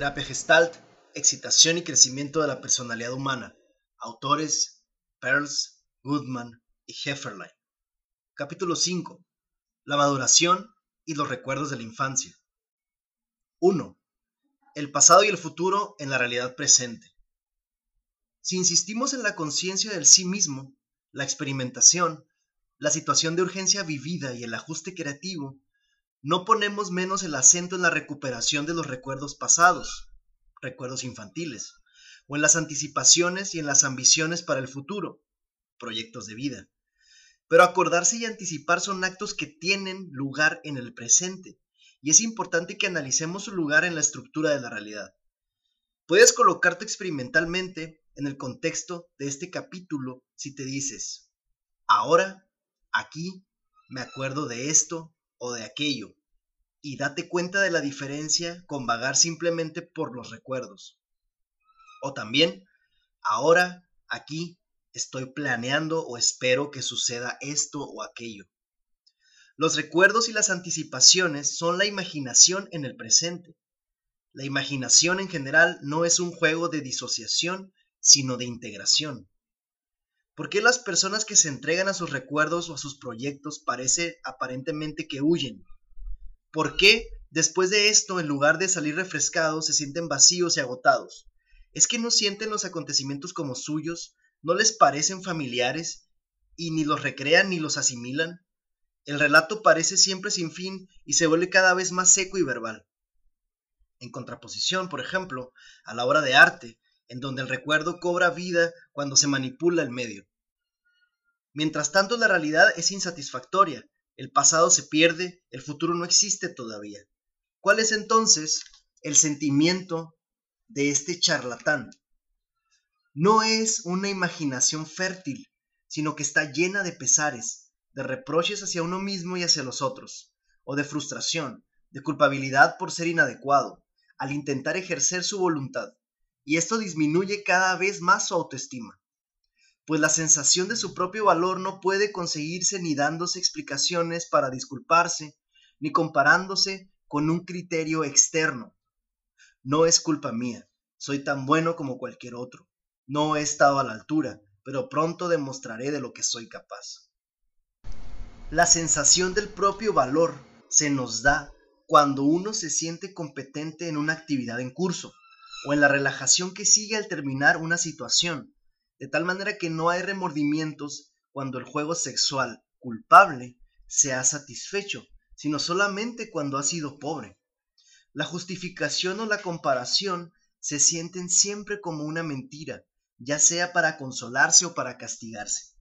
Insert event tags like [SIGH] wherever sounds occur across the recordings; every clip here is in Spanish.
Terapia Gestalt, Excitación y Crecimiento de la Personalidad Humana. Autores Pearls, Goodman y Hefferlein. Capítulo 5. La maduración y los recuerdos de la infancia. 1. El pasado y el futuro en la realidad presente. Si insistimos en la conciencia del sí mismo, la experimentación, la situación de urgencia vivida y el ajuste creativo, no ponemos menos el acento en la recuperación de los recuerdos pasados, recuerdos infantiles, o en las anticipaciones y en las ambiciones para el futuro, proyectos de vida. Pero acordarse y anticipar son actos que tienen lugar en el presente, y es importante que analicemos su lugar en la estructura de la realidad. Puedes colocarte experimentalmente en el contexto de este capítulo si te dices, ahora, aquí, me acuerdo de esto o de aquello, y date cuenta de la diferencia con vagar simplemente por los recuerdos. O también, ahora, aquí, estoy planeando o espero que suceda esto o aquello. Los recuerdos y las anticipaciones son la imaginación en el presente. La imaginación en general no es un juego de disociación, sino de integración. ¿Por qué las personas que se entregan a sus recuerdos o a sus proyectos parece aparentemente que huyen? ¿Por qué después de esto, en lugar de salir refrescados, se sienten vacíos y agotados? ¿Es que no sienten los acontecimientos como suyos? ¿No les parecen familiares? ¿Y ni los recrean ni los asimilan? El relato parece siempre sin fin y se vuelve cada vez más seco y verbal. En contraposición, por ejemplo, a la obra de arte, en donde el recuerdo cobra vida cuando se manipula el medio. Mientras tanto, la realidad es insatisfactoria, el pasado se pierde, el futuro no existe todavía. ¿Cuál es entonces el sentimiento de este charlatán? No es una imaginación fértil, sino que está llena de pesares, de reproches hacia uno mismo y hacia los otros, o de frustración, de culpabilidad por ser inadecuado, al intentar ejercer su voluntad, y esto disminuye cada vez más su autoestima pues la sensación de su propio valor no puede conseguirse ni dándose explicaciones para disculparse, ni comparándose con un criterio externo. No es culpa mía, soy tan bueno como cualquier otro. No he estado a la altura, pero pronto demostraré de lo que soy capaz. La sensación del propio valor se nos da cuando uno se siente competente en una actividad en curso o en la relajación que sigue al terminar una situación de tal manera que no hay remordimientos cuando el juego sexual culpable se ha satisfecho, sino solamente cuando ha sido pobre. La justificación o la comparación se sienten siempre como una mentira, ya sea para consolarse o para castigarse.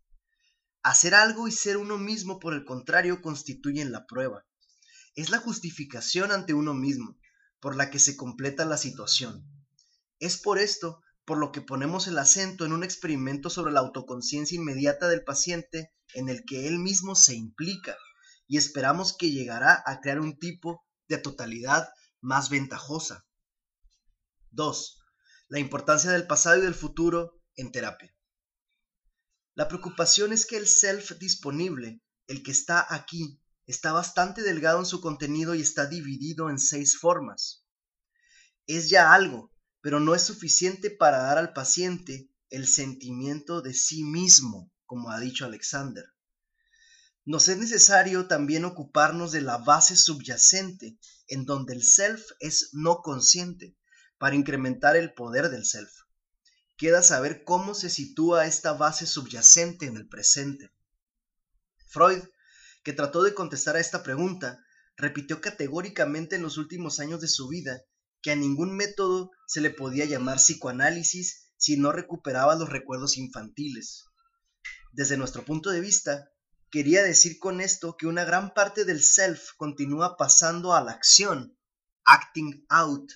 Hacer algo y ser uno mismo, por el contrario, constituyen la prueba. Es la justificación ante uno mismo, por la que se completa la situación. Es por esto por lo que ponemos el acento en un experimento sobre la autoconciencia inmediata del paciente en el que él mismo se implica y esperamos que llegará a crear un tipo de totalidad más ventajosa. 2. La importancia del pasado y del futuro en terapia. La preocupación es que el self disponible, el que está aquí, está bastante delgado en su contenido y está dividido en seis formas. Es ya algo, pero no es suficiente para dar al paciente el sentimiento de sí mismo, como ha dicho Alexander. Nos es necesario también ocuparnos de la base subyacente, en donde el self es no consciente, para incrementar el poder del self. Queda saber cómo se sitúa esta base subyacente en el presente. Freud, que trató de contestar a esta pregunta, repitió categóricamente en los últimos años de su vida que a ningún método se le podía llamar psicoanálisis si no recuperaba los recuerdos infantiles. Desde nuestro punto de vista, quería decir con esto que una gran parte del self continúa pasando a la acción, acting out,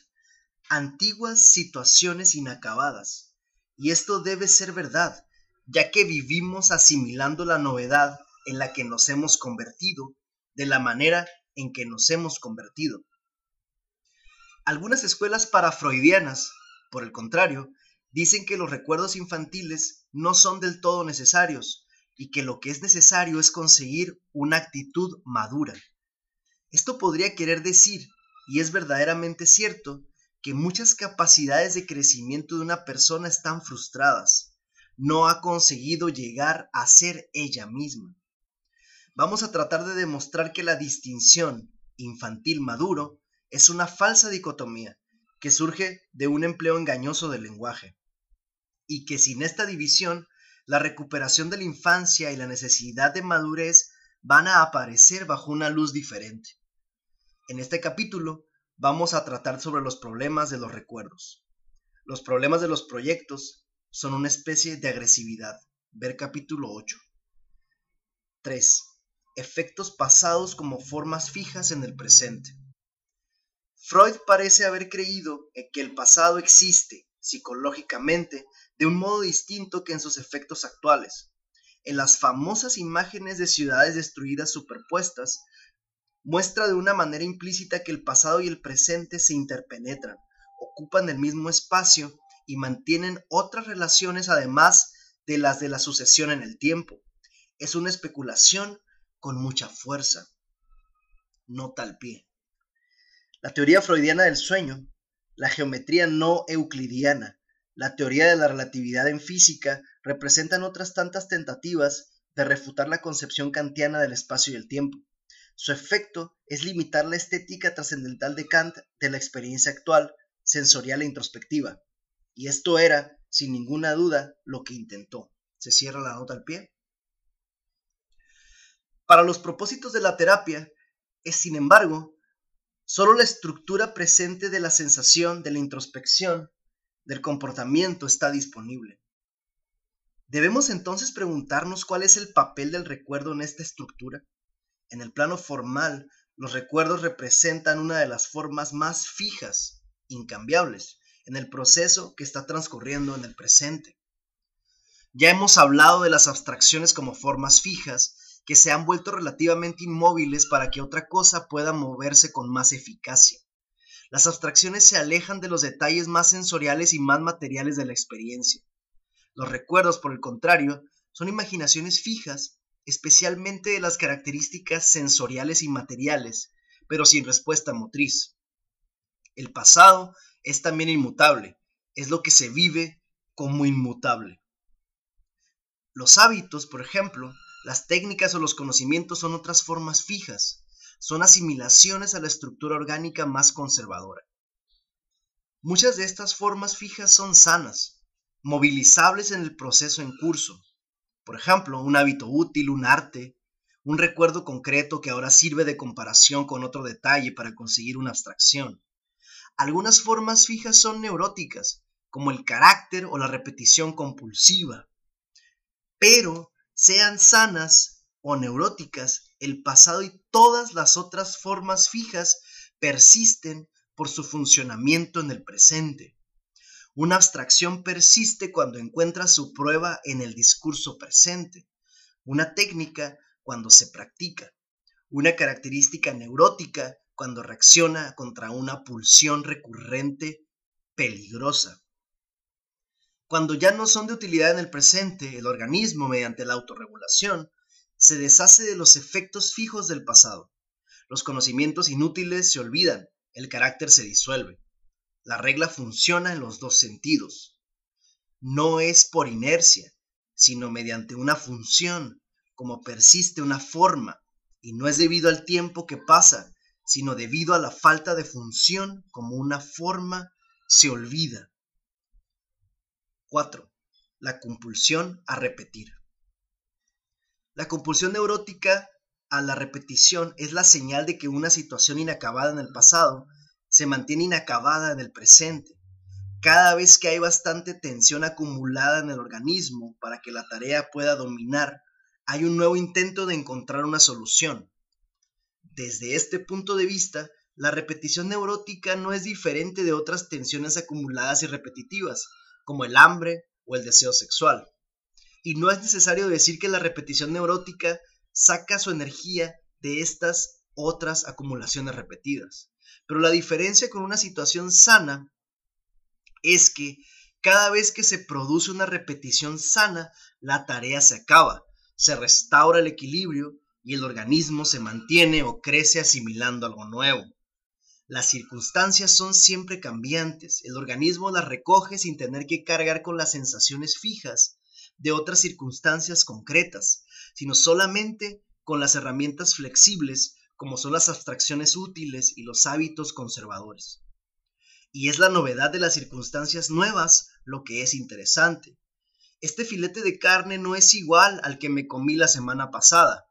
antiguas situaciones inacabadas. Y esto debe ser verdad, ya que vivimos asimilando la novedad en la que nos hemos convertido de la manera en que nos hemos convertido. Algunas escuelas parafreudianas, por el contrario, dicen que los recuerdos infantiles no son del todo necesarios y que lo que es necesario es conseguir una actitud madura. Esto podría querer decir y es verdaderamente cierto que muchas capacidades de crecimiento de una persona están frustradas. No ha conseguido llegar a ser ella misma. Vamos a tratar de demostrar que la distinción infantil maduro es una falsa dicotomía que surge de un empleo engañoso del lenguaje y que sin esta división la recuperación de la infancia y la necesidad de madurez van a aparecer bajo una luz diferente. En este capítulo vamos a tratar sobre los problemas de los recuerdos. Los problemas de los proyectos son una especie de agresividad. Ver capítulo 8. 3. Efectos pasados como formas fijas en el presente. Freud parece haber creído que el pasado existe psicológicamente de un modo distinto que en sus efectos actuales. En las famosas imágenes de ciudades destruidas superpuestas, muestra de una manera implícita que el pasado y el presente se interpenetran, ocupan el mismo espacio y mantienen otras relaciones además de las de la sucesión en el tiempo. Es una especulación con mucha fuerza. Nota al pie. La teoría freudiana del sueño, la geometría no euclidiana, la teoría de la relatividad en física representan otras tantas tentativas de refutar la concepción kantiana del espacio y el tiempo. Su efecto es limitar la estética trascendental de Kant de la experiencia actual, sensorial e introspectiva. Y esto era, sin ninguna duda, lo que intentó. Se cierra la nota al pie. Para los propósitos de la terapia, es, sin embargo, solo la estructura presente de la sensación, de la introspección, del comportamiento está disponible. Debemos entonces preguntarnos cuál es el papel del recuerdo en esta estructura. En el plano formal, los recuerdos representan una de las formas más fijas, incambiables, en el proceso que está transcurriendo en el presente. Ya hemos hablado de las abstracciones como formas fijas que se han vuelto relativamente inmóviles para que otra cosa pueda moverse con más eficacia. Las abstracciones se alejan de los detalles más sensoriales y más materiales de la experiencia. Los recuerdos, por el contrario, son imaginaciones fijas, especialmente de las características sensoriales y materiales, pero sin respuesta motriz. El pasado es también inmutable, es lo que se vive como inmutable. Los hábitos, por ejemplo, las técnicas o los conocimientos son otras formas fijas, son asimilaciones a la estructura orgánica más conservadora. Muchas de estas formas fijas son sanas, movilizables en el proceso en curso. Por ejemplo, un hábito útil, un arte, un recuerdo concreto que ahora sirve de comparación con otro detalle para conseguir una abstracción. Algunas formas fijas son neuróticas, como el carácter o la repetición compulsiva. Pero, sean sanas o neuróticas, el pasado y todas las otras formas fijas persisten por su funcionamiento en el presente. Una abstracción persiste cuando encuentra su prueba en el discurso presente. Una técnica cuando se practica. Una característica neurótica cuando reacciona contra una pulsión recurrente peligrosa. Cuando ya no son de utilidad en el presente, el organismo, mediante la autorregulación, se deshace de los efectos fijos del pasado. Los conocimientos inútiles se olvidan, el carácter se disuelve. La regla funciona en los dos sentidos. No es por inercia, sino mediante una función, como persiste una forma, y no es debido al tiempo que pasa, sino debido a la falta de función como una forma se olvida. 4. La compulsión a repetir. La compulsión neurótica a la repetición es la señal de que una situación inacabada en el pasado se mantiene inacabada en el presente. Cada vez que hay bastante tensión acumulada en el organismo para que la tarea pueda dominar, hay un nuevo intento de encontrar una solución. Desde este punto de vista, la repetición neurótica no es diferente de otras tensiones acumuladas y repetitivas, como el hambre o el deseo sexual. Y no es necesario decir que la repetición neurótica saca su energía de estas otras acumulaciones repetidas. Pero la diferencia con una situación sana es que cada vez que se produce una repetición sana, la tarea se acaba, se restaura el equilibrio y el organismo se mantiene o crece asimilando algo nuevo. Las circunstancias son siempre cambiantes, el organismo las recoge sin tener que cargar con las sensaciones fijas de otras circunstancias concretas, sino solamente con las herramientas flexibles como son las abstracciones útiles y los hábitos conservadores. Y es la novedad de las circunstancias nuevas lo que es interesante. Este filete de carne no es igual al que me comí la semana pasada,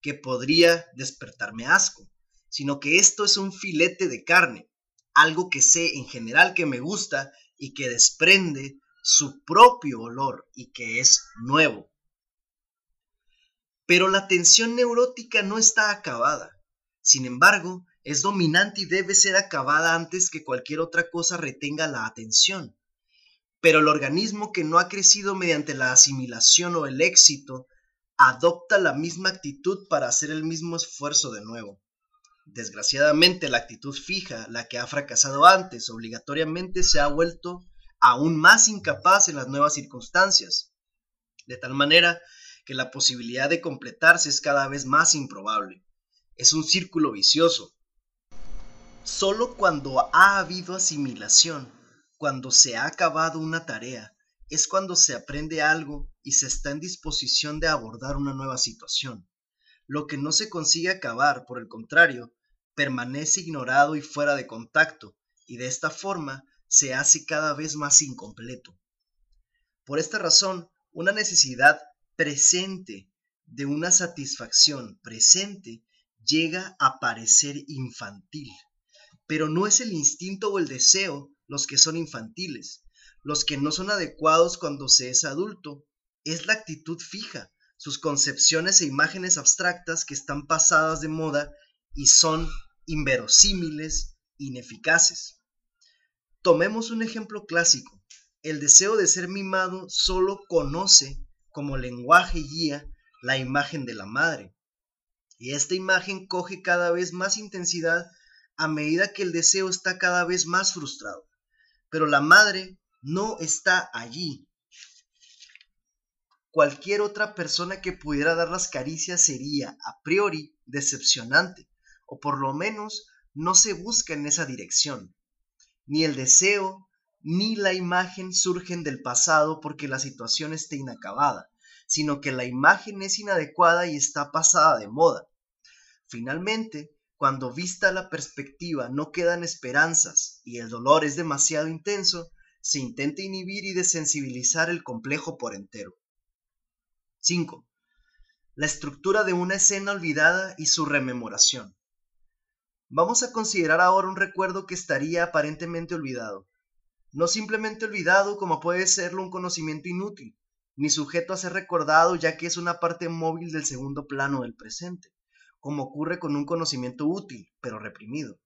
que podría despertarme asco, sino que esto es un filete de carne, algo que sé en general que me gusta y que desprende su propio olor y que es nuevo. Pero la tensión neurótica no está acabada. Sin embargo, es dominante y debe ser acabada antes que cualquier otra cosa retenga la atención. Pero el organismo que no ha crecido mediante la asimilación o el éxito adopta la misma actitud para hacer el mismo esfuerzo de nuevo. Desgraciadamente, la actitud fija, la que ha fracasado antes, obligatoriamente se ha vuelto aún más incapaz en las nuevas circunstancias, de tal manera que la posibilidad de completarse es cada vez más improbable. Es un círculo vicioso. Solo cuando ha habido asimilación, cuando se ha acabado una tarea, es cuando se aprende algo y se está en disposición de abordar una nueva situación. Lo que no se consigue acabar, por el contrario, permanece ignorado y fuera de contacto, y de esta forma se hace cada vez más incompleto. Por esta razón, una necesidad presente de una satisfacción presente llega a parecer infantil. Pero no es el instinto o el deseo los que son infantiles, los que no son adecuados cuando se es adulto, es la actitud fija, sus concepciones e imágenes abstractas que están pasadas de moda y son inverosímiles, ineficaces. Tomemos un ejemplo clásico. El deseo de ser mimado solo conoce como lenguaje guía la imagen de la madre. Y esta imagen coge cada vez más intensidad a medida que el deseo está cada vez más frustrado. Pero la madre no está allí. Cualquier otra persona que pudiera dar las caricias sería, a priori, decepcionante, o por lo menos no se busca en esa dirección. Ni el deseo ni la imagen surgen del pasado porque la situación esté inacabada, sino que la imagen es inadecuada y está pasada de moda. Finalmente, cuando vista la perspectiva no quedan esperanzas y el dolor es demasiado intenso, se intenta inhibir y desensibilizar el complejo por entero. 5. La estructura de una escena olvidada y su rememoración. Vamos a considerar ahora un recuerdo que estaría aparentemente olvidado. No simplemente olvidado como puede serlo un conocimiento inútil, ni sujeto a ser recordado ya que es una parte móvil del segundo plano del presente, como ocurre con un conocimiento útil, pero reprimido.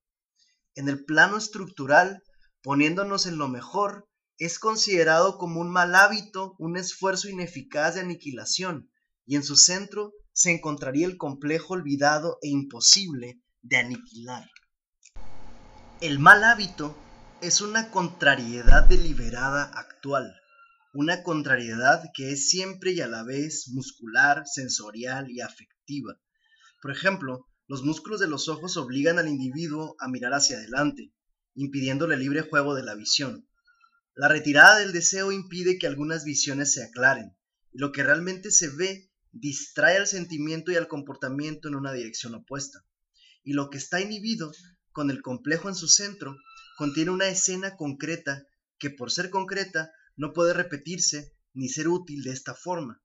En el plano estructural, poniéndonos en lo mejor, es considerado como un mal hábito, un esfuerzo ineficaz de aniquilación, y en su centro se encontraría el complejo olvidado e imposible de aniquilar. El mal hábito es una contrariedad deliberada actual, una contrariedad que es siempre y a la vez muscular, sensorial y afectiva. Por ejemplo, los músculos de los ojos obligan al individuo a mirar hacia adelante, impidiéndole libre juego de la visión. La retirada del deseo impide que algunas visiones se aclaren, y lo que realmente se ve distrae al sentimiento y al comportamiento en una dirección opuesta. Y lo que está inhibido, con el complejo en su centro, contiene una escena concreta que por ser concreta no puede repetirse ni ser útil de esta forma.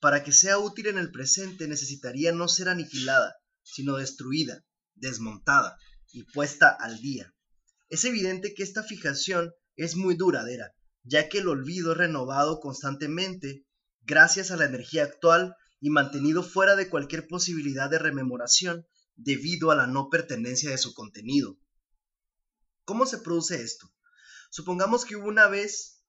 Para que sea útil en el presente necesitaría no ser aniquilada, sino destruida, desmontada y puesta al día. Es evidente que esta fijación es muy duradera, ya que el olvido es renovado constantemente gracias a la energía actual y mantenido fuera de cualquier posibilidad de rememoración debido a la no pertenencia de su contenido. ¿Cómo se produce esto? Supongamos que hubo una vez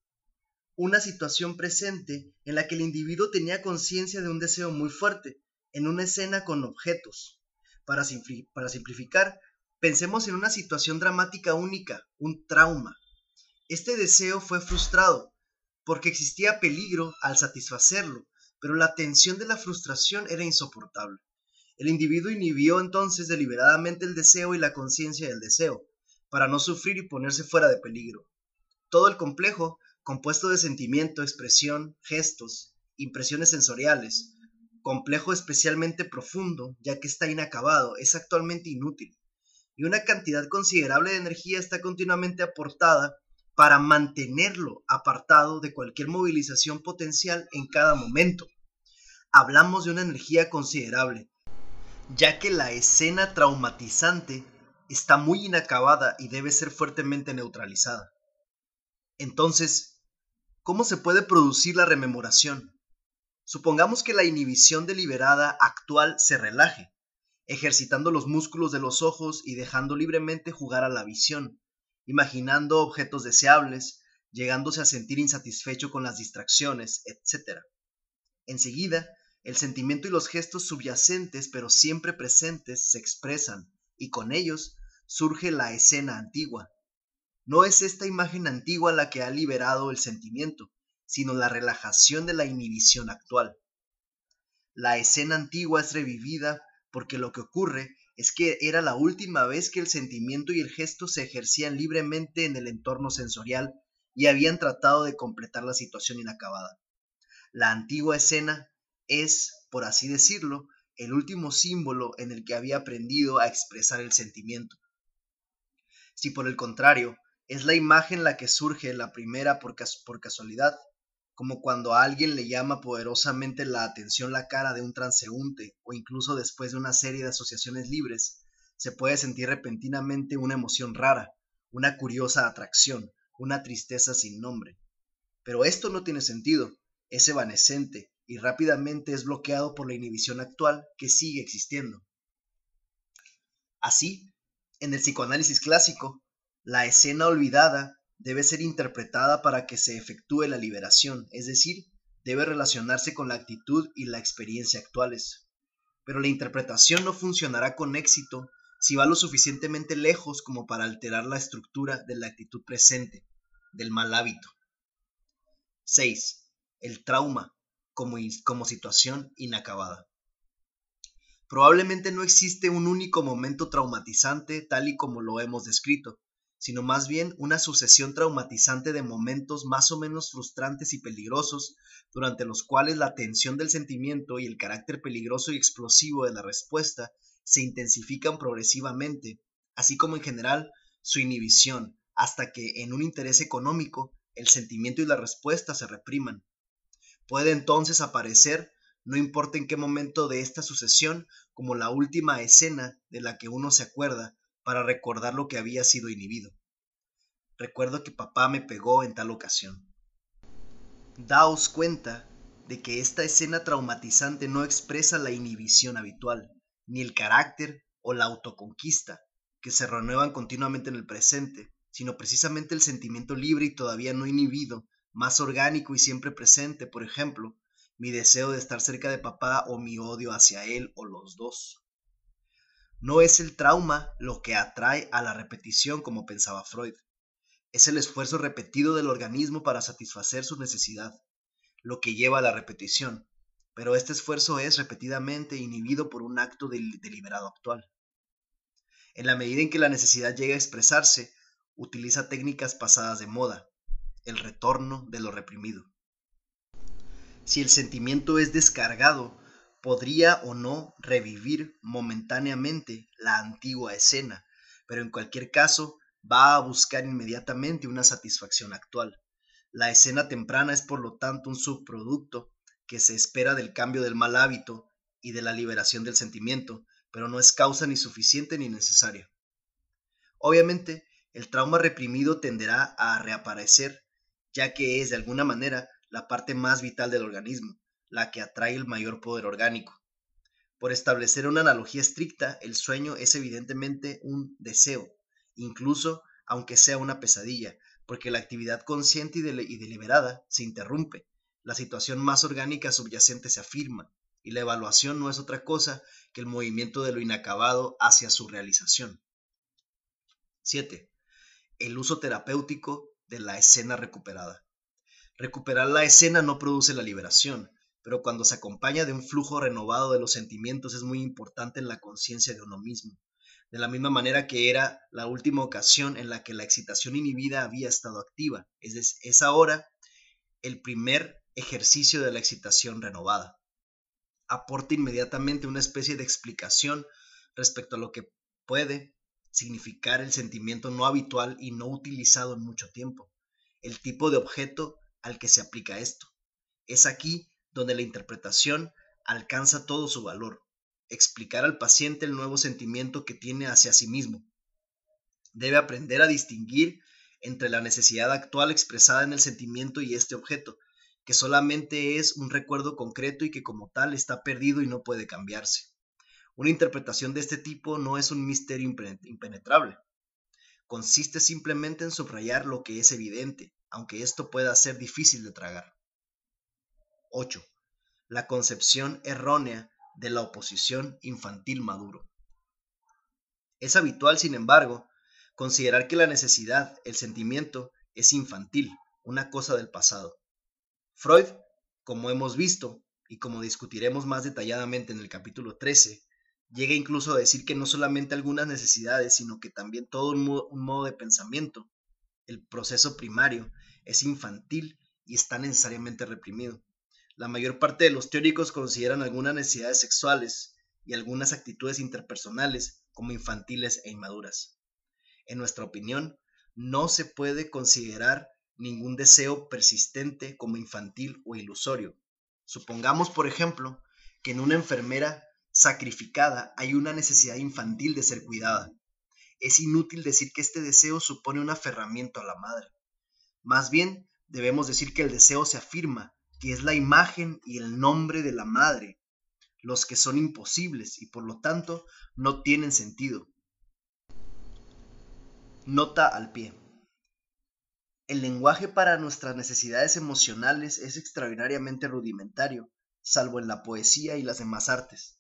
una situación presente en la que el individuo tenía conciencia de un deseo muy fuerte, en una escena con objetos. Para, simplificar, pensemos en una situación dramática única, un trauma, este deseo fue frustrado, porque existía peligro al satisfacerlo, pero la tensión de la frustración era insoportable. El individuo inhibió entonces deliberadamente el deseo y la conciencia del deseo, para no sufrir y ponerse fuera de peligro. Todo el complejo, compuesto de sentimiento, expresión, gestos, impresiones sensoriales, complejo especialmente profundo, ya que está inacabado, es actualmente inútil, y una cantidad considerable de energía está continuamente aportada para mantenerlo apartado de cualquier movilización potencial en cada momento. Hablamos de una energía considerable, ya que la escena traumatizante está muy inacabada y debe ser fuertemente neutralizada. Entonces, ¿cómo se puede producir la rememoración? Supongamos que la inhibición deliberada actual se relaje, ejercitando los músculos de los ojos y dejando libremente jugar a la visión, imaginando objetos deseables, llegándose a sentir insatisfecho con las distracciones, etc. Enseguida, el sentimiento y los gestos subyacentes pero siempre presentes se expresan, y con ellos surge la escena antigua. No es esta imagen antigua la que ha liberado el sentimiento, sino la relajación de la inhibición actual. La escena antigua es revivida porque lo que ocurre es que era la última vez que el sentimiento y el gesto se ejercían libremente en el entorno sensorial y habían tratado de completar la situación inacabada. La antigua escena es, por así decirlo, el último símbolo en el que había aprendido a expresar el sentimiento. Si por el contrario, es la imagen la que surge la primera por, por casualidad, como cuando a alguien le llama poderosamente la atención la cara de un transeúnte o incluso después de una serie de asociaciones libres, se puede sentir repentinamente una emoción rara, una curiosa atracción, una tristeza sin nombre. Pero esto no tiene sentido, es evanescente y rápidamente es bloqueado por la inhibición actual que sigue existiendo. Así, en el psicoanálisis clásico, la escena olvidada debe ser interpretada para que se efectúe la liberación, es decir, debe relacionarse con la actitud y la experiencia actuales. Pero la interpretación no funcionará con éxito si va lo suficientemente lejos como para alterar la estructura de la actitud presente, del mal hábito. 6. El trauma como, situación inacabada. Probablemente no existe un único momento traumatizante tal y como lo hemos descrito, sino más bien una sucesión traumatizante de momentos más o menos frustrantes y peligrosos, durante los cuales la tensión del sentimiento y el carácter peligroso y explosivo de la respuesta se intensifican progresivamente, así como en general su inhibición, hasta que en un interés económico el sentimiento y la respuesta se repriman. Puede entonces aparecer, no importa en qué momento de esta sucesión, como la última escena de la que uno se acuerda, para recordar lo que había sido inhibido. Recuerdo que papá me pegó en tal ocasión. Daos cuenta de que esta escena traumatizante no expresa la inhibición habitual, ni el carácter o la autoconquista, que se renuevan continuamente en el presente, sino precisamente el sentimiento libre y todavía no inhibido, más orgánico y siempre presente, por ejemplo, mi deseo de estar cerca de papá o mi odio hacia él o los dos. No es el trauma lo que atrae a la repetición como pensaba Freud. Es el esfuerzo repetido del organismo para satisfacer su necesidad, lo que lleva a la repetición, pero este esfuerzo es repetidamente inhibido por un acto deliberado actual. En la medida en que la necesidad llega a expresarse, utiliza técnicas pasadas de moda, el retorno de lo reprimido. Si el sentimiento es descargado, podría o no revivir momentáneamente la antigua escena, pero en cualquier caso va a buscar inmediatamente una satisfacción actual. La escena temprana es por lo tanto un subproducto que se espera del cambio del mal hábito y de la liberación del sentimiento, pero no es causa ni suficiente ni necesaria. Obviamente, el trauma reprimido tenderá a reaparecer, ya que es de alguna manera la parte más vital del organismo, la que atrae el mayor poder orgánico. Por establecer una analogía estricta, el sueño es evidentemente un deseo, incluso aunque sea una pesadilla, porque la actividad consciente y, deliberada se interrumpe, la situación más orgánica subyacente se afirma, y la evaluación no es otra cosa que el movimiento de lo inacabado hacia su realización. 7. El uso terapéutico de la escena recuperada. Recuperar la escena no produce la liberación, pero cuando se acompaña de un flujo renovado de los sentimientos es muy importante en la conciencia de uno mismo, de la misma manera que era la última ocasión en la que la excitación inhibida había estado activa, es, es ahora el primer ejercicio de la excitación renovada. Aporta inmediatamente una especie de explicación respecto a lo que puede significar el sentimiento no habitual y no utilizado en mucho tiempo, el tipo de objeto al que se aplica esto. Es aquí donde la interpretación alcanza todo su valor, explicar al paciente el nuevo sentimiento que tiene hacia sí mismo. Debe aprender a distinguir entre la necesidad actual expresada en el sentimiento y este objeto, que solamente es un recuerdo concreto y que como tal está perdido y no puede cambiarse. Una interpretación de este tipo no es un misterio impenetrable. Consiste simplemente en subrayar lo que es evidente, aunque esto pueda ser difícil de tragar. 8. La concepción errónea de la oposición infantil maduro. Es habitual, sin embargo, considerar que la necesidad, el sentimiento, es infantil, una cosa del pasado. Freud, como hemos visto y como discutiremos más detalladamente en el capítulo 13, llega incluso a decir que no solamente algunas necesidades, sino que también todo un modo, de pensamiento, el proceso primario, es infantil y está necesariamente reprimido. La mayor parte de los teóricos consideran algunas necesidades sexuales y algunas actitudes interpersonales como infantiles e inmaduras. En nuestra opinión, no se puede considerar ningún deseo persistente como infantil o ilusorio. Supongamos, por ejemplo, que en una enfermera sacrificada hay una necesidad infantil de ser cuidada. Es inútil decir que este deseo supone un aferramiento a la madre. Más bien, debemos decir que el deseo se afirma, que es la imagen y el nombre de la madre, los que son imposibles y por lo tanto no tienen sentido. Nota al pie. El lenguaje para nuestras necesidades emocionales es extraordinariamente rudimentario, salvo en la poesía y las demás artes.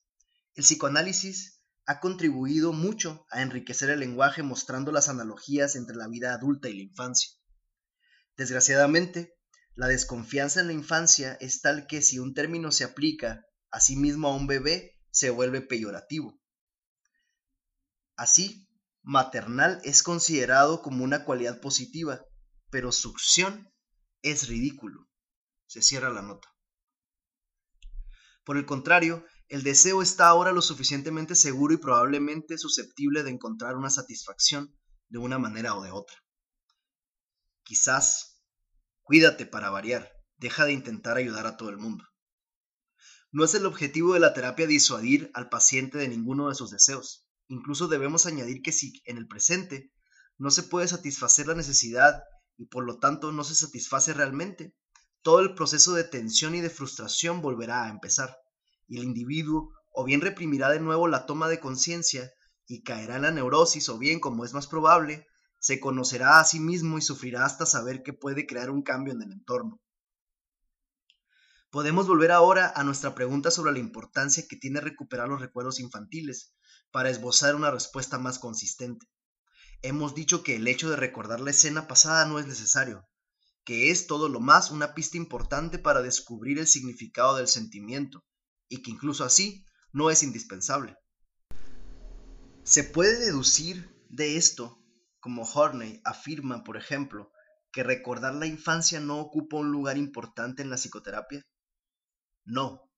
El psicoanálisis ha contribuido mucho a enriquecer el lenguaje mostrando las analogías entre la vida adulta y la infancia. Desgraciadamente, la desconfianza en la infancia es tal que si un término se aplica a sí mismo a un bebé, se vuelve peyorativo. Así, maternal es considerado como una cualidad positiva, pero succión es ridículo. Se cierra la nota. Por el contrario, el deseo está ahora lo suficientemente seguro y probablemente susceptible de encontrar una satisfacción de una manera o de otra. Quizás, cuídate para variar, deja de intentar ayudar a todo el mundo. No es el objetivo de la terapia disuadir al paciente de ninguno de sus deseos. Incluso debemos añadir que si en el presente no se puede satisfacer la necesidad y por lo tanto no se satisface realmente, todo el proceso de tensión y de frustración volverá a empezar y el individuo o bien reprimirá de nuevo la toma de conciencia y caerá en la neurosis o bien, como es más probable, se conocerá a sí mismo y sufrirá hasta saber que puede crear un cambio en el entorno. Podemos volver ahora a nuestra pregunta sobre la importancia que tiene recuperar los recuerdos infantiles para esbozar una respuesta más consistente. Hemos dicho que el hecho de recordar la escena pasada no es necesario, que es todo lo más una pista importante para descubrir el significado del sentimiento, y que incluso así no es indispensable. Se puede deducir de esto, como Horney afirma, por ejemplo, que recordar la infancia no ocupa un lugar importante en la psicoterapia? No,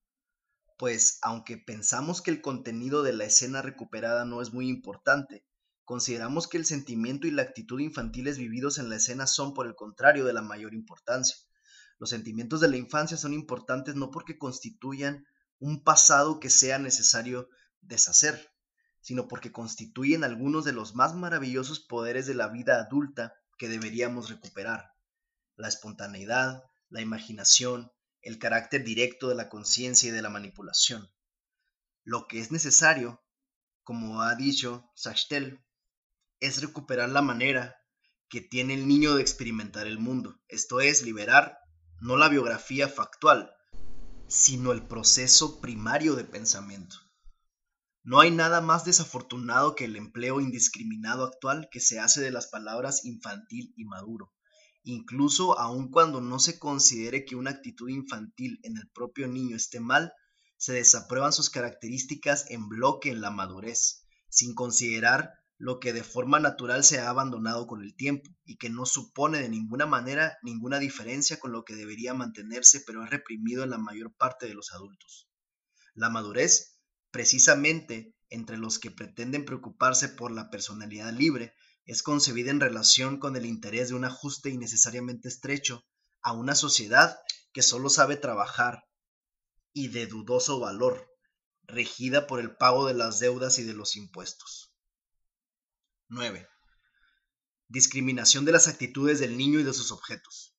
pues aunque pensamos que el contenido de la escena recuperada no es muy importante, consideramos que el sentimiento y la actitud infantiles vividos en la escena son por el contrario de la mayor importancia. Los sentimientos de la infancia son importantes no porque constituyan un pasado que sea necesario deshacer, sino porque constituyen algunos de los más maravillosos poderes de la vida adulta que deberíamos recuperar. La espontaneidad, la imaginación, el carácter directo de la conciencia y de la manipulación. Lo que es necesario, como ha dicho Sachtel, es recuperar la manera que tiene el niño de experimentar el mundo, esto es, liberar no la biografía factual, sino el proceso primario de pensamiento. No hay nada más desafortunado que el empleo indiscriminado actual que se hace de las palabras infantil y maduro, incluso aun cuando no se considere que una actitud infantil en el propio niño esté mal, se desaprueban sus características en bloque en la madurez, sin considerar lo que de forma natural se ha abandonado con el tiempo y que no supone de ninguna manera ninguna diferencia con lo que debería mantenerse pero es reprimido en la mayor parte de los adultos. La madurez, precisamente entre los que pretenden preocuparse por la personalidad libre, es concebida en relación con el interés de un ajuste innecesariamente estrecho a una sociedad que solo sabe trabajar y de dudoso valor, regida por el pago de las deudas y de los impuestos. 9. Discriminación de las actitudes del niño y de sus objetos.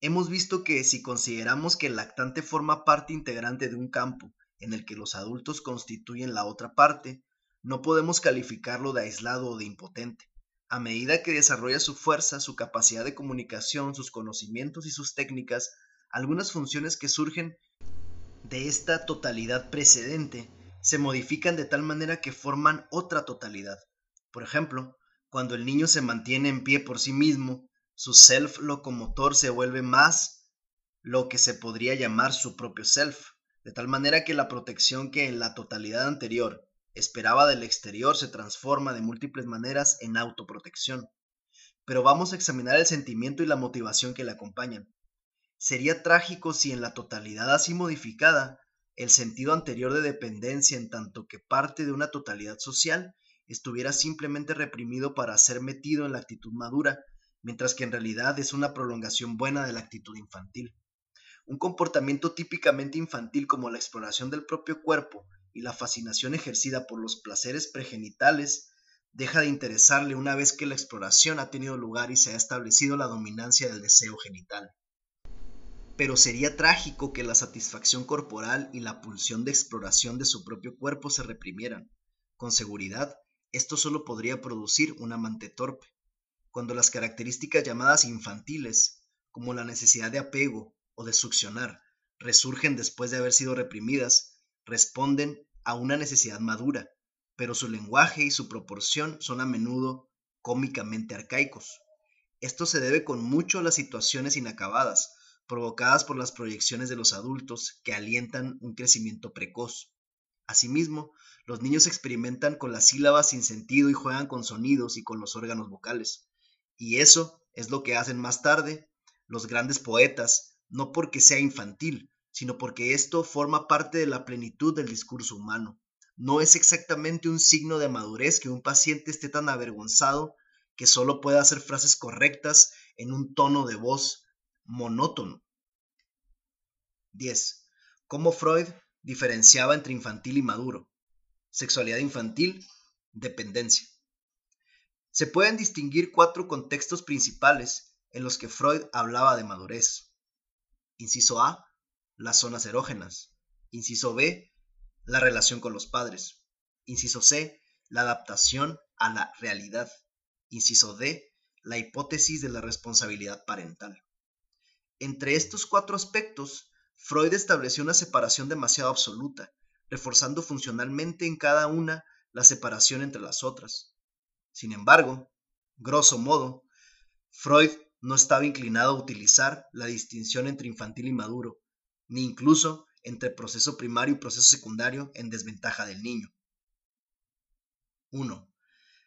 Hemos visto que si consideramos que el lactante forma parte integrante de un campo en el que los adultos constituyen la otra parte, no podemos calificarlo de aislado o de impotente. A medida que desarrolla su fuerza, su capacidad de comunicación, sus conocimientos y sus técnicas, algunas funciones que surgen de esta totalidad precedente se modifican de tal manera que forman otra totalidad. Por ejemplo, cuando el niño se mantiene en pie por sí mismo, su self locomotor se vuelve más lo que se podría llamar su propio self, de tal manera que la protección que en la totalidad anterior esperaba del exterior se transforma de múltiples maneras en autoprotección. Pero vamos a examinar el sentimiento y la motivación que le acompañan. Sería trágico si en la totalidad así modificada, el sentido anterior de dependencia en tanto que parte de una totalidad social estuviera simplemente reprimido para ser metido en la actitud madura, mientras que en realidad es una prolongación buena de la actitud infantil. Un comportamiento típicamente infantil como la exploración del propio cuerpo y la fascinación ejercida por los placeres pregenitales deja de interesarle una vez que la exploración ha tenido lugar y se ha establecido la dominancia del deseo genital. Pero sería trágico que la satisfacción corporal y la pulsión de exploración de su propio cuerpo se reprimieran. Con seguridad, esto solo podría producir un amante torpe. Cuando las características llamadas infantiles, como la necesidad de apego o de succionar, resurgen después de haber sido reprimidas, responden a una necesidad madura, pero su lenguaje y su proporción son a menudo cómicamente arcaicos. Esto se debe con mucho a las situaciones inacabadas, provocadas por las proyecciones de los adultos que alientan un crecimiento precoz. Asimismo, los niños experimentan con las sílabas sin sentido y juegan con sonidos y con los órganos vocales. Y eso es lo que hacen más tarde los grandes poetas, no porque sea infantil, sino porque esto forma parte de la plenitud del discurso humano. No es exactamente un signo de madurez que un paciente esté tan avergonzado que solo pueda hacer frases correctas en un tono de voz monótono. 10. ¿Cómo Freud diferenciaba entre infantil y maduro? sexualidad infantil, dependencia. Se pueden distinguir cuatro contextos principales en los que Freud hablaba de madurez. Inciso A, las zonas erógenas. Inciso B, la relación con los padres. Inciso C, la adaptación a la realidad. Inciso D, la hipótesis de la responsabilidad parental. Entre estos cuatro aspectos, Freud estableció una separación demasiado absoluta, reforzando funcionalmente en cada una la separación entre las otras. Sin embargo, grosso modo, Freud no estaba inclinado a utilizar la distinción entre infantil y maduro, ni incluso entre proceso primario y proceso secundario en desventaja del niño. 1.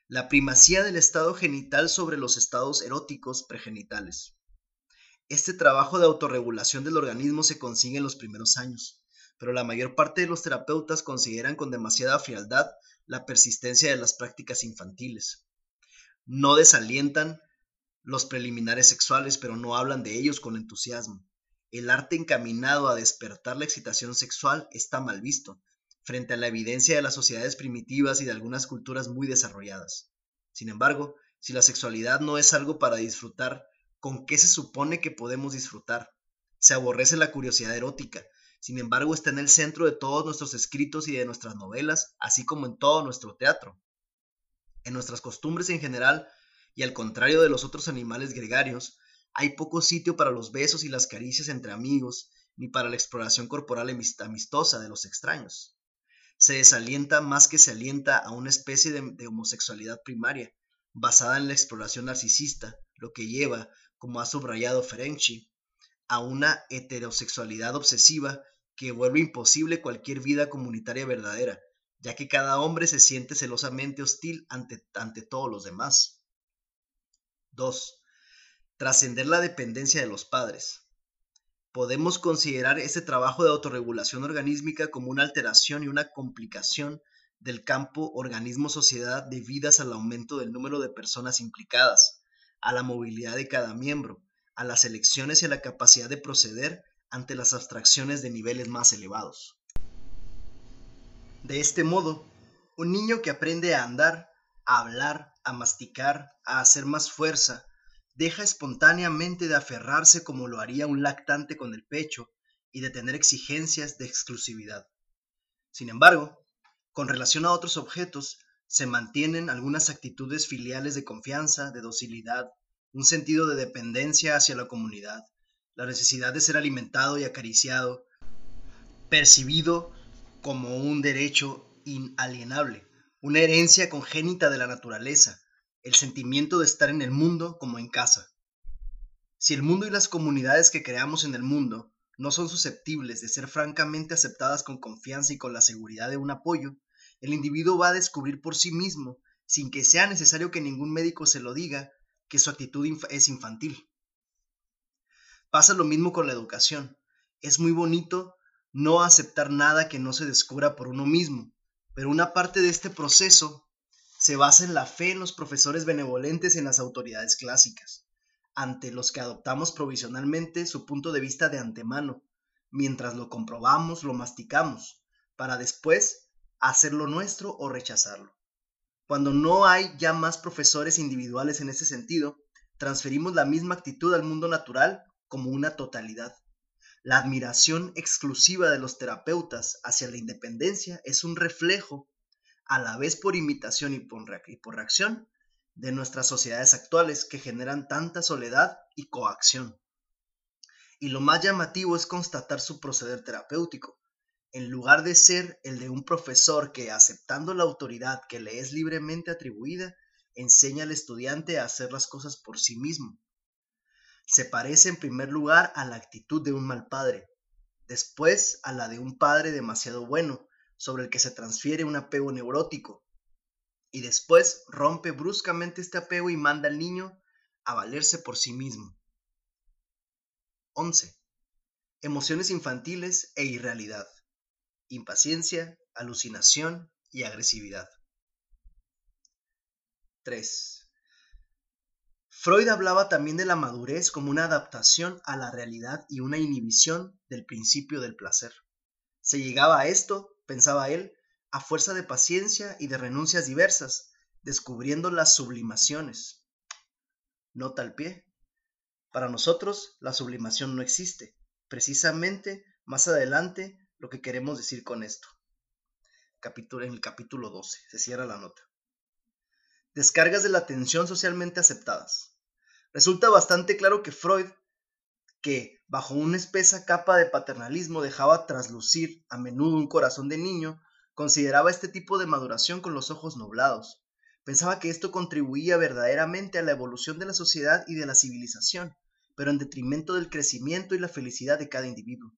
La primacía del estado genital sobre los estados eróticos pregenitales. Este trabajo de autorregulación del organismo se consigue en los primeros años pero la mayor parte de los terapeutas consideran con demasiada frialdad la persistencia de las prácticas infantiles. No desalientan los preliminares sexuales, pero no hablan de ellos con entusiasmo. El arte encaminado a despertar la excitación sexual está mal visto, frente a la evidencia de las sociedades primitivas y de algunas culturas muy desarrolladas. Sin embargo, si la sexualidad no es algo para disfrutar, ¿con qué se supone que podemos disfrutar? Se aborrece la curiosidad erótica, sin embargo, está en el centro de todos nuestros escritos y de nuestras novelas, así como en todo nuestro teatro. En nuestras costumbres en general, y al contrario de los otros animales gregarios, hay poco sitio para los besos y las caricias entre amigos, ni para la exploración corporal amistosa de los extraños. Se desalienta más que se alienta a una especie de, de homosexualidad primaria, basada en la exploración narcisista, lo que lleva, como ha subrayado Ferenczi, a una heterosexualidad obsesiva que vuelve imposible cualquier vida comunitaria verdadera, ya que cada hombre se siente celosamente hostil ante, ante todos los demás. 2. Trascender la dependencia de los padres. Podemos considerar este trabajo de autorregulación organísmica como una alteración y una complicación del campo organismo-sociedad debidas al aumento del número de personas implicadas, a la movilidad de cada miembro, a las elecciones y a la capacidad de proceder ante las abstracciones de niveles más elevados. De este modo, un niño que aprende a andar, a hablar, a masticar, a hacer más fuerza, deja espontáneamente de aferrarse como lo haría un lactante con el pecho y de tener exigencias de exclusividad. Sin embargo, con relación a otros objetos, se mantienen algunas actitudes filiales de confianza, de docilidad, un sentido de dependencia hacia la comunidad, la necesidad de ser alimentado y acariciado, percibido como un derecho inalienable, una herencia congénita de la naturaleza, el sentimiento de estar en el mundo como en casa. Si el mundo y las comunidades que creamos en el mundo no son susceptibles de ser francamente aceptadas con confianza y con la seguridad de un apoyo, el individuo va a descubrir por sí mismo, sin que sea necesario que ningún médico se lo diga, que su actitud es infantil. Pasa lo mismo con la educación. Es muy bonito no aceptar nada que no se descubra por uno mismo, pero una parte de este proceso se basa en la fe en los profesores benevolentes y en las autoridades clásicas, ante los que adoptamos provisionalmente su punto de vista de antemano, mientras lo comprobamos, lo masticamos, para después hacerlo nuestro o rechazarlo. Cuando no hay ya más profesores individuales en ese sentido, transferimos la misma actitud al mundo natural como una totalidad. La admiración exclusiva de los terapeutas hacia la independencia es un reflejo, a la vez por imitación y por, reacción, de nuestras sociedades actuales que generan tanta soledad y coacción. Y lo más llamativo es constatar su proceder terapéutico en lugar de ser el de un profesor que, aceptando la autoridad que le es libremente atribuida, enseña al estudiante a hacer las cosas por sí mismo. Se parece en primer lugar a la actitud de un mal padre, después a la de un padre demasiado bueno, sobre el que se transfiere un apego neurótico, y después rompe bruscamente este apego y manda al niño a valerse por sí mismo. 11. Emociones infantiles e irrealidad impaciencia, alucinación y agresividad. 3. Freud hablaba también de la madurez como una adaptación a la realidad y una inhibición del principio del placer. Se llegaba a esto, pensaba él, a fuerza de paciencia y de renuncias diversas, descubriendo las sublimaciones. Nota al pie. Para nosotros la sublimación no existe. Precisamente más adelante lo que queremos decir con esto. Capítulo, en el capítulo 12, se cierra la nota. Descargas de la atención socialmente aceptadas. Resulta bastante claro que Freud, que bajo una espesa capa de paternalismo dejaba traslucir a menudo un corazón de niño, consideraba este tipo de maduración con los ojos nublados. Pensaba que esto contribuía verdaderamente a la evolución de la sociedad y de la civilización, pero en detrimento del crecimiento y la felicidad de cada individuo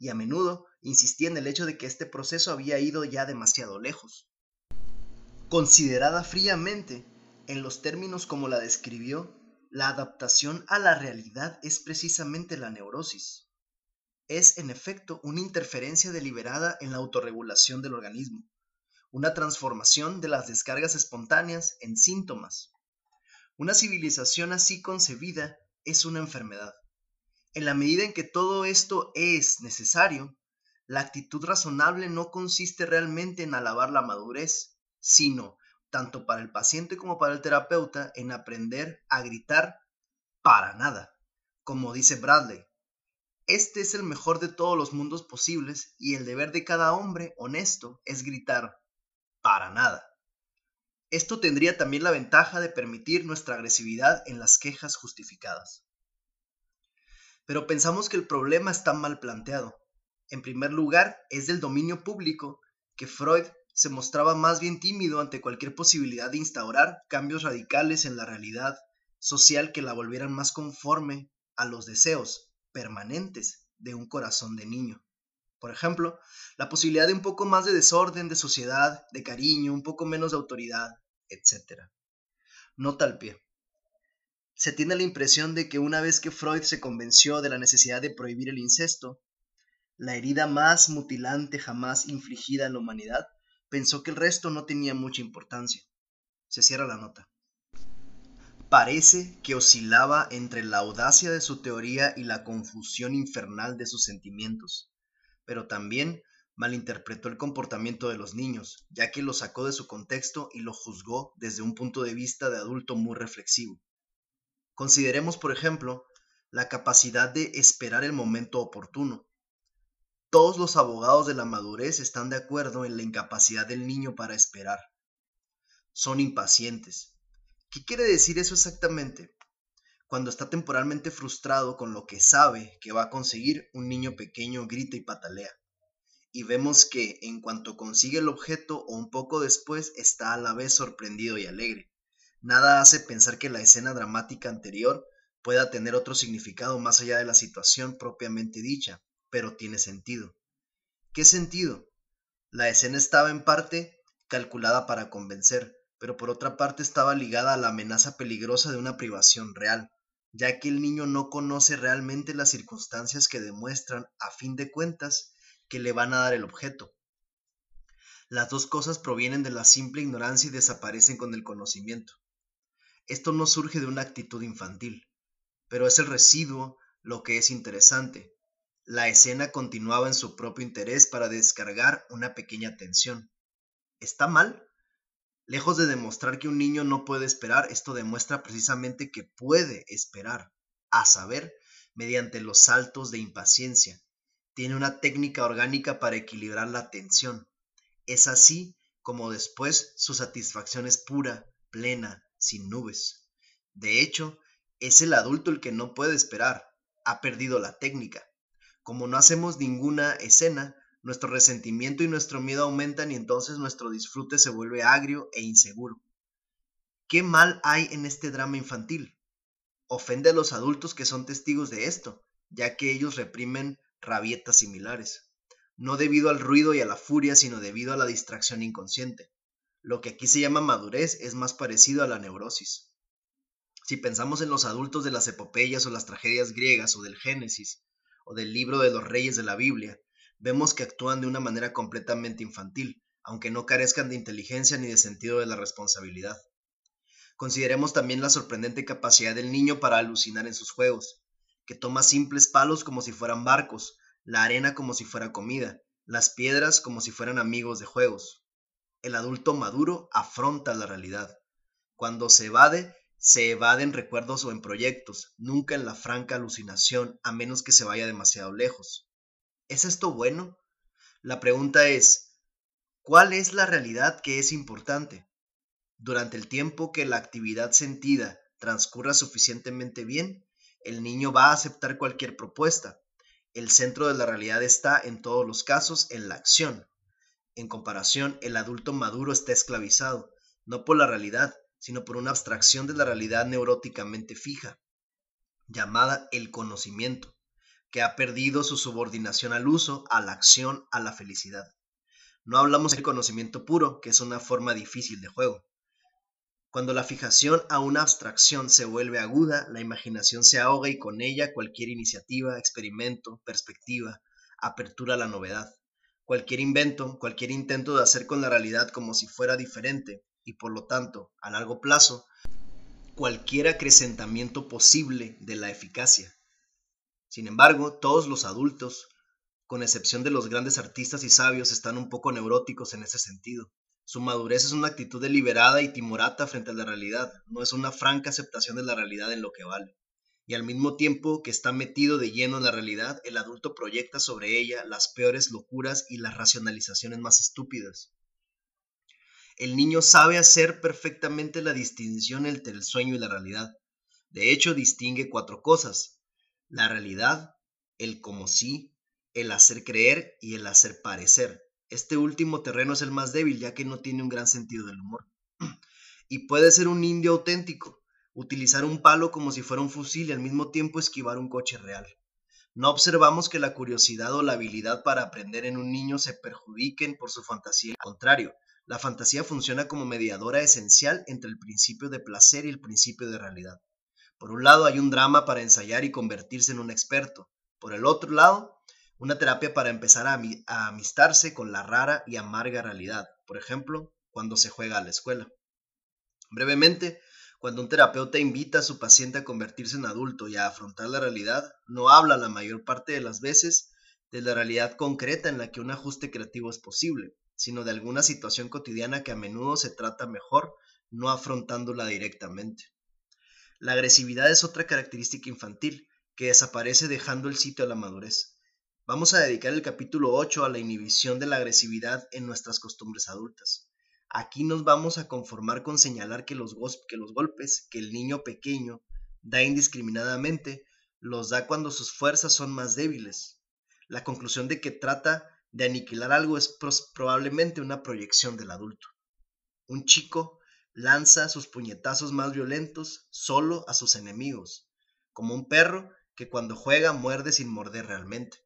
y a menudo insistía en el hecho de que este proceso había ido ya demasiado lejos. Considerada fríamente, en los términos como la describió, la adaptación a la realidad es precisamente la neurosis. Es, en efecto, una interferencia deliberada en la autorregulación del organismo, una transformación de las descargas espontáneas en síntomas. Una civilización así concebida es una enfermedad. En la medida en que todo esto es necesario, la actitud razonable no consiste realmente en alabar la madurez, sino, tanto para el paciente como para el terapeuta, en aprender a gritar para nada, como dice Bradley. Este es el mejor de todos los mundos posibles y el deber de cada hombre honesto es gritar para nada. Esto tendría también la ventaja de permitir nuestra agresividad en las quejas justificadas. Pero pensamos que el problema está mal planteado. En primer lugar, es del dominio público que Freud se mostraba más bien tímido ante cualquier posibilidad de instaurar cambios radicales en la realidad social que la volvieran más conforme a los deseos permanentes de un corazón de niño. Por ejemplo, la posibilidad de un poco más de desorden, de sociedad, de cariño, un poco menos de autoridad, etc. Nota al pie. Se tiene la impresión de que una vez que Freud se convenció de la necesidad de prohibir el incesto, la herida más mutilante jamás infligida en la humanidad, pensó que el resto no tenía mucha importancia. Se cierra la nota. Parece que oscilaba entre la audacia de su teoría y la confusión infernal de sus sentimientos, pero también malinterpretó el comportamiento de los niños, ya que lo sacó de su contexto y lo juzgó desde un punto de vista de adulto muy reflexivo. Consideremos, por ejemplo, la capacidad de esperar el momento oportuno. Todos los abogados de la madurez están de acuerdo en la incapacidad del niño para esperar son impacientes. ¿Qué quiere decir eso exactamente? Cuando está temporalmente frustrado con lo que sabe que va a conseguir, un niño pequeño grita y patalea. Y vemos que en cuanto consigue el objeto o un poco después está a la vez sorprendido y alegre. Nada hace pensar que la escena dramática anterior pueda tener otro significado más allá de la situación propiamente dicha, pero tiene sentido. ¿Qué sentido? La escena estaba en parte calculada para convencer, pero por otra parte estaba ligada a la amenaza peligrosa de una privación real, ya que el niño no conoce realmente las circunstancias que demuestran, a fin de cuentas, que le van a dar el objeto. Las dos cosas provienen de la simple ignorancia y desaparecen con el conocimiento. Esto no surge de una actitud infantil, pero es el residuo lo que es interesante. La escena continuaba en su propio interés para descargar una pequeña tensión. ¿Está mal? Lejos de demostrar que un niño no puede esperar, esto demuestra precisamente que puede esperar, a saber, mediante los saltos de impaciencia. Tiene una técnica orgánica para equilibrar la atención. Es así como después su satisfacción es pura, plena, sin nubes. De hecho, es el adulto el que no puede esperar, ha perdido la técnica. Como no hacemos ninguna escena, nuestro resentimiento y nuestro miedo aumentan y entonces nuestro disfrute se vuelve agrio e inseguro. ¿Qué mal hay en este drama infantil? Ofende a los adultos que son testigos de esto, ya que ellos reprimen rabietas similares, no debido al ruido y a la furia, sino debido a la distracción inconsciente. Lo que aquí se llama madurez es más parecido a la neurosis. Si pensamos en los adultos de las epopeyas o las tragedias griegas o del Génesis o del libro de los reyes de la Biblia, vemos que actúan de una manera completamente infantil, aunque no carezcan de inteligencia ni de sentido de la responsabilidad. Consideremos también la sorprendente capacidad del niño para alucinar en sus juegos, que toma simples palos como si fueran barcos, la arena como si fuera comida, las piedras como si fueran amigos de juegos. El adulto maduro afronta la realidad. Cuando se evade, se evade en recuerdos o en proyectos, nunca en la franca alucinación, a menos que se vaya demasiado lejos. ¿Es esto bueno? La pregunta es, ¿cuál es la realidad que es importante? Durante el tiempo que la actividad sentida transcurra suficientemente bien, el niño va a aceptar cualquier propuesta. El centro de la realidad está, en todos los casos, en la acción. En comparación, el adulto maduro está esclavizado, no por la realidad, sino por una abstracción de la realidad neuróticamente fija, llamada el conocimiento que ha perdido su subordinación al uso, a la acción, a la felicidad. No hablamos del conocimiento puro, que es una forma difícil de juego. Cuando la fijación a una abstracción se vuelve aguda, la imaginación se ahoga y con ella cualquier iniciativa, experimento, perspectiva, apertura a la novedad. Cualquier invento, cualquier intento de hacer con la realidad como si fuera diferente y por lo tanto, a largo plazo, cualquier acrecentamiento posible de la eficacia. Sin embargo, todos los adultos, con excepción de los grandes artistas y sabios, están un poco neuróticos en ese sentido. Su madurez es una actitud deliberada y timorata frente a la realidad, no es una franca aceptación de la realidad en lo que vale. Y al mismo tiempo que está metido de lleno en la realidad, el adulto proyecta sobre ella las peores locuras y las racionalizaciones más estúpidas. El niño sabe hacer perfectamente la distinción entre el sueño y la realidad. De hecho, distingue cuatro cosas, la realidad, el como sí, el hacer creer y el hacer parecer. Este último terreno es el más débil ya que no tiene un gran sentido del humor. [CLEARS THROAT] y puede ser un indio auténtico, utilizar un palo como si fuera un fusil y al mismo tiempo esquivar un coche real. No observamos que la curiosidad o la habilidad para aprender en un niño se perjudiquen por su fantasía. Al contrario, la fantasía funciona como mediadora esencial entre el principio de placer y el principio de realidad. Por un lado hay un drama para ensayar y convertirse en un experto. Por el otro lado, una terapia para empezar a, amistarse con la rara y amarga realidad. Por ejemplo, cuando se juega a la escuela. Brevemente, cuando un terapeuta invita a su paciente a convertirse en adulto y a afrontar la realidad, no habla la mayor parte de las veces de la realidad concreta en la que un ajuste creativo es posible, sino de alguna situación cotidiana que a menudo se trata mejor no afrontándola directamente. La agresividad es otra característica infantil que desaparece dejando el sitio a la madurez. Vamos a dedicar el capítulo 8 a la inhibición de la agresividad en nuestras costumbres adultas. Aquí nos vamos a conformar con señalar que los, que los golpes que el niño pequeño da indiscriminadamente los da cuando sus fuerzas son más débiles. La conclusión de que trata de aniquilar algo es probablemente una proyección del adulto. Un chico lanza sus puñetazos más violentos solo a sus enemigos, como un perro que cuando juega muerde sin morder realmente.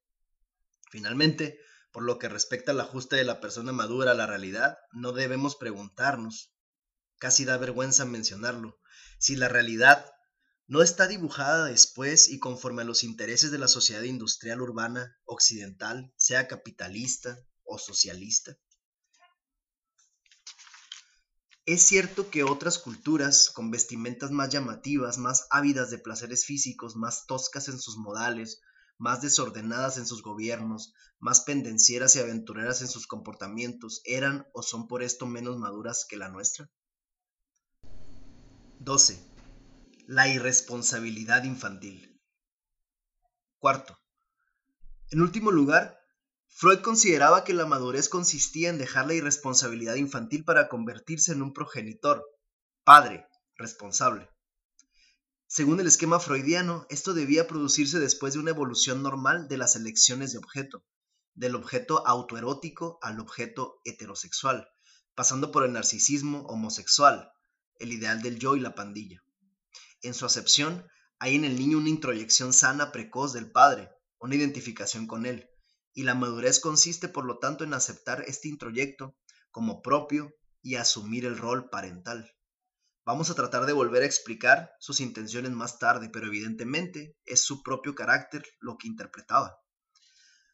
Finalmente, por lo que respecta al ajuste de la persona madura a la realidad, no debemos preguntarnos, casi da vergüenza mencionarlo, si la realidad no está dibujada después y conforme a los intereses de la sociedad industrial urbana occidental, sea capitalista o socialista. Es cierto que otras culturas, con vestimentas más llamativas, más ávidas de placeres físicos, más toscas en sus modales, más desordenadas en sus gobiernos, más pendencieras y aventureras en sus comportamientos, eran o son por esto menos maduras que la nuestra? 12. La irresponsabilidad infantil. Cuarto. En último lugar, Freud consideraba que la madurez consistía en dejar la irresponsabilidad infantil para convertirse en un progenitor, padre, responsable. Según el esquema freudiano, esto debía producirse después de una evolución normal de las elecciones de objeto, del objeto autoerótico al objeto heterosexual, pasando por el narcisismo homosexual, el ideal del yo y la pandilla. En su acepción, hay en el niño una introyección sana precoz del padre, una identificación con él, y la madurez consiste por lo tanto en aceptar este introyecto como propio y asumir el rol parental. Vamos a tratar de volver a explicar sus intenciones más tarde, pero evidentemente es su propio carácter lo que interpretaba.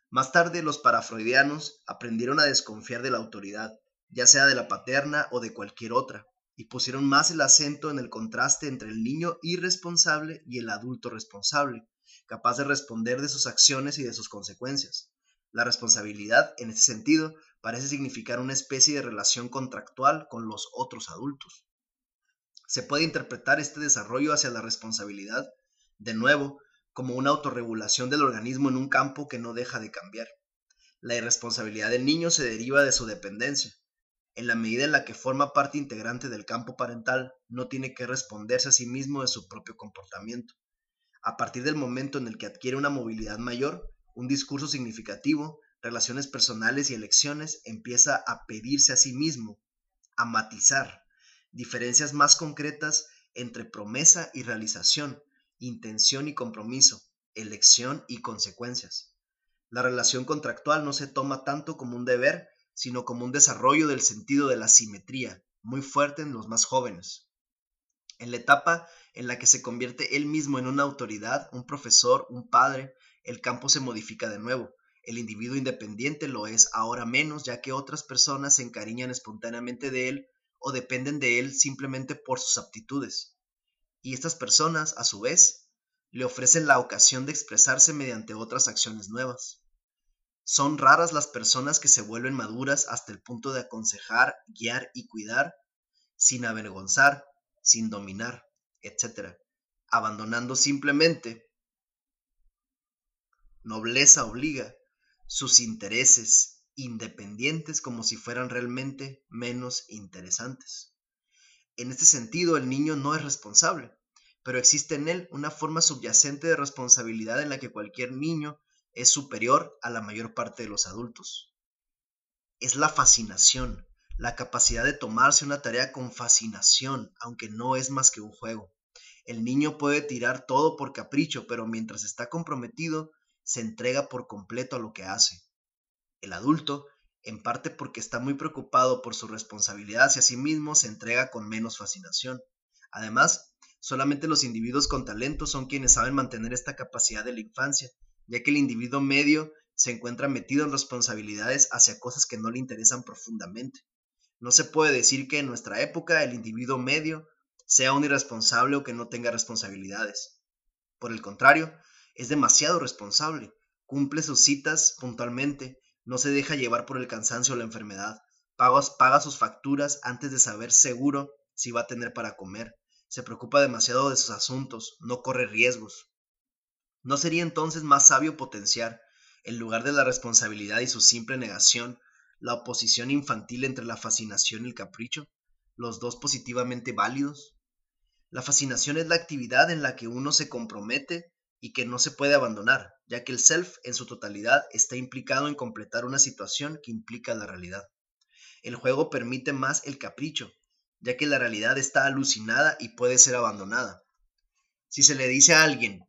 Más tarde los parafreudianos aprendieron a desconfiar de la autoridad, ya sea de la paterna o de cualquier otra, y pusieron más el acento en el contraste entre el niño irresponsable y el adulto responsable, capaz de responder de sus acciones y de sus consecuencias. La responsabilidad, en ese sentido, parece significar una especie de relación contractual con los otros adultos se puede interpretar este desarrollo hacia la responsabilidad, de nuevo, como una autorregulación del organismo en un campo que no deja de cambiar. La irresponsabilidad del niño se deriva de su dependencia. En la medida en la que forma parte integrante del campo parental, no tiene que responderse a sí mismo de su propio comportamiento. A partir del momento en el que adquiere una movilidad mayor, un discurso significativo, relaciones personales y elecciones, empieza a pedirse a sí mismo, a matizar, diferencias más concretas entre promesa y realización, intención y compromiso, elección y consecuencias. La relación contractual no se toma tanto como un deber, sino como un desarrollo del sentido de la simetría, muy fuerte en los más jóvenes. En la etapa en la que se convierte él mismo en una autoridad, un profesor, un padre, el campo se modifica de nuevo. El individuo independiente lo es ahora menos, ya que otras personas se encariñan espontáneamente de él o dependen de él simplemente por sus aptitudes. Y estas personas, a su vez, le ofrecen la ocasión de expresarse mediante otras acciones nuevas. Son raras las personas que se vuelven maduras hasta el punto de aconsejar, guiar y cuidar, sin avergonzar, sin dominar, etc., abandonando simplemente, nobleza obliga, sus intereses independientes como si fueran realmente menos interesantes. En este sentido, el niño no es responsable, pero existe en él una forma subyacente de responsabilidad en la que cualquier niño es superior a la mayor parte de los adultos. Es la fascinación, la capacidad de tomarse una tarea con fascinación, aunque no es más que un juego. El niño puede tirar todo por capricho, pero mientras está comprometido, se entrega por completo a lo que hace. El adulto, en parte porque está muy preocupado por su responsabilidad hacia sí mismo, se entrega con menos fascinación. Además, solamente los individuos con talento son quienes saben mantener esta capacidad de la infancia, ya que el individuo medio se encuentra metido en responsabilidades hacia cosas que no le interesan profundamente. No se puede decir que en nuestra época el individuo medio sea un irresponsable o que no tenga responsabilidades. Por el contrario, es demasiado responsable, cumple sus citas puntualmente, no se deja llevar por el cansancio o la enfermedad, paga, sus facturas antes de saber seguro si va a tener para comer, se preocupa demasiado de sus asuntos, no corre riesgos. ¿No sería entonces más sabio potenciar, en lugar de la responsabilidad y su simple negación, la oposición infantil entre la fascinación y el capricho, los dos positivamente válidos. La fascinación es la actividad en la que uno se compromete y que no se puede abandonar, ya que el self en su totalidad está implicado en completar una situación que implica la realidad. El juego permite más el capricho, ya que la realidad está alucinada y puede ser abandonada. Si se le dice a alguien,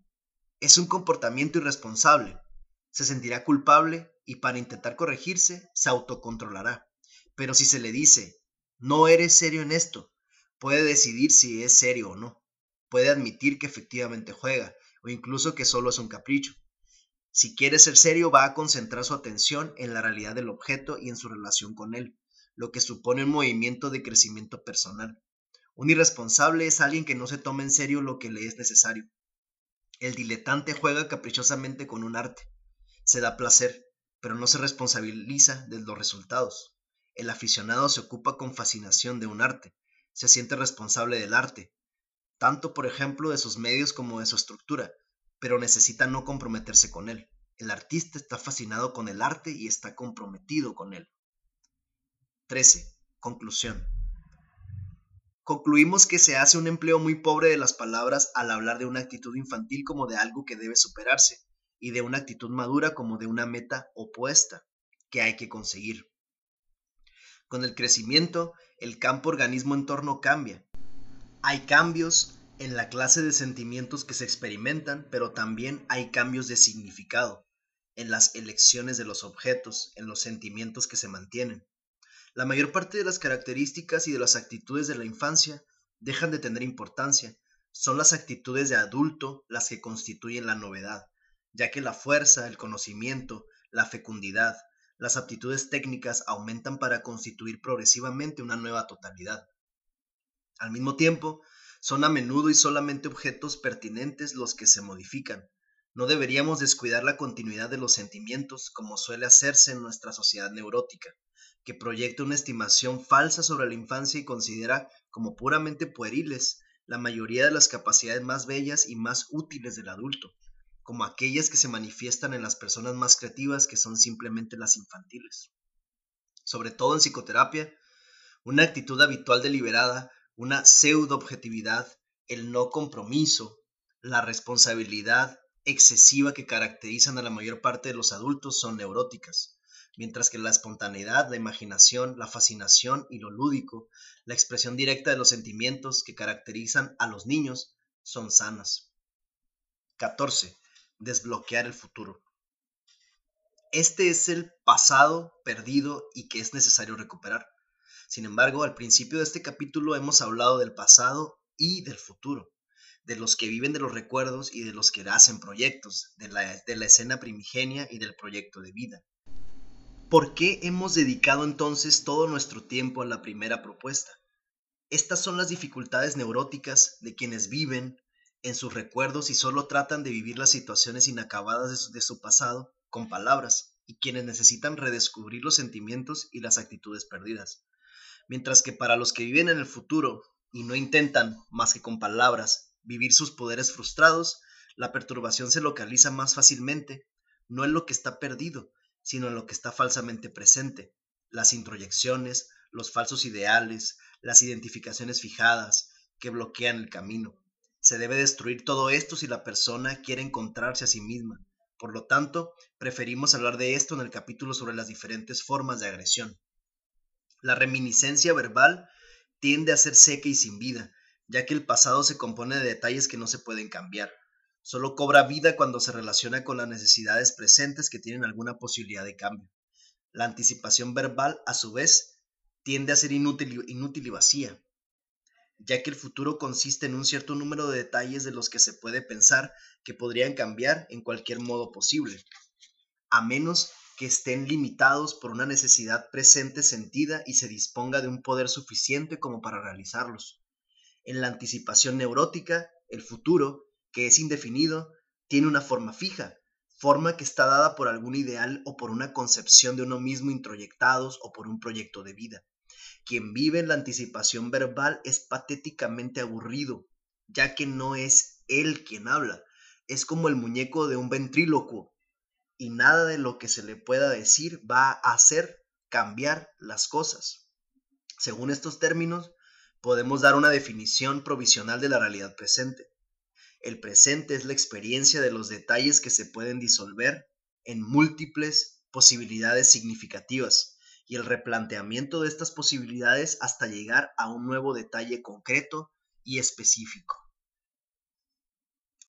es un comportamiento irresponsable, se sentirá culpable y para intentar corregirse se autocontrolará. Pero si se le dice, no eres serio en esto, puede decidir si es serio o no. Puede admitir que efectivamente juega o incluso que solo es un capricho. Si quiere ser serio, va a concentrar su atención en la realidad del objeto y en su relación con él, lo que supone un movimiento de crecimiento personal. Un irresponsable es alguien que no se toma en serio lo que le es necesario. El diletante juega caprichosamente con un arte, se da placer, pero no se responsabiliza de los resultados. El aficionado se ocupa con fascinación de un arte, se siente responsable del arte, tanto por ejemplo de sus medios como de su estructura, pero necesita no comprometerse con él. El artista está fascinado con el arte y está comprometido con él. 13. Conclusión. Concluimos que se hace un empleo muy pobre de las palabras al hablar de una actitud infantil como de algo que debe superarse, y de una actitud madura como de una meta opuesta que hay que conseguir. Con el crecimiento, el campo organismo entorno cambia. Hay cambios en la clase de sentimientos que se experimentan, pero también hay cambios de significado en las elecciones de los objetos, en los sentimientos que se mantienen. La mayor parte de las características y de las actitudes de la infancia dejan de tener importancia. Son las actitudes de adulto las que constituyen la novedad ya que la fuerza, el conocimiento, la fecundidad, las aptitudes técnicas aumentan para constituir progresivamente una nueva totalidad. Al mismo tiempo, son a menudo y solamente objetos pertinentes los que se modifican. No deberíamos descuidar la continuidad de los sentimientos como suele hacerse en nuestra sociedad neurótica, que proyecta una estimación falsa sobre la infancia y considera como puramente pueriles la mayoría de las capacidades más bellas y más útiles del adulto como aquellas que se manifiestan en las personas más creativas que son simplemente las infantiles. Sobre todo en psicoterapia, una actitud habitual deliberada, una pseudo objetividad, el no compromiso, la responsabilidad excesiva que caracterizan a la mayor parte de los adultos son neuróticas, mientras que la espontaneidad, la imaginación, la fascinación y lo lúdico, la expresión directa de los sentimientos que caracterizan a los niños, son sanas. 14 desbloquear el futuro. Este es el pasado perdido y que es necesario recuperar. Sin embargo, al principio de este capítulo hemos hablado del pasado y del futuro, de los que viven de los recuerdos y de los que hacen proyectos, de la, escena primigenia y del proyecto de vida. ¿Por qué hemos dedicado entonces todo nuestro tiempo a la primera propuesta? Estas son las dificultades neuróticas de quienes viven, en sus recuerdos y solo tratan de vivir las situaciones inacabadas de su, pasado con palabras, y quienes necesitan redescubrir los sentimientos y las actitudes perdidas. Mientras que para los que viven en el futuro y no intentan, más que con palabras, vivir sus poderes frustrados, la perturbación se localiza más fácilmente, no en lo que está perdido, sino en lo que está falsamente presente, las introyecciones, los falsos ideales, las identificaciones fijadas que bloquean el camino. Se debe destruir todo esto si la persona quiere encontrarse a sí misma. Por lo tanto, preferimos hablar de esto en el capítulo sobre las diferentes formas de agresión. La reminiscencia verbal tiende a ser seca y sin vida, ya que el pasado se compone de detalles que no se pueden cambiar. Solo cobra vida cuando se relaciona con las necesidades presentes que tienen alguna posibilidad de cambio. La anticipación verbal, a su vez, tiende a ser inútil, inútil y vacía, ya que el futuro consiste en un cierto número de detalles de los que se puede pensar que podrían cambiar en cualquier modo posible, a menos que estén limitados por una necesidad presente sentida y se disponga de un poder suficiente como para realizarlos. En la anticipación neurótica, el futuro, que es indefinido, tiene una forma fija, forma que está dada por algún ideal o por una concepción de uno mismo introyectados o por un proyecto de vida. Quien vive en la anticipación verbal es patéticamente aburrido, ya que no es él quien habla, es como el muñeco de un ventrílocuo, y nada de lo que se le pueda decir va a hacer cambiar las cosas. Según estos términos, podemos dar una definición provisional de la realidad presente. El presente es la experiencia de los detalles que se pueden disolver en múltiples posibilidades significativas y el replanteamiento de estas posibilidades hasta llegar a un nuevo detalle concreto y específico.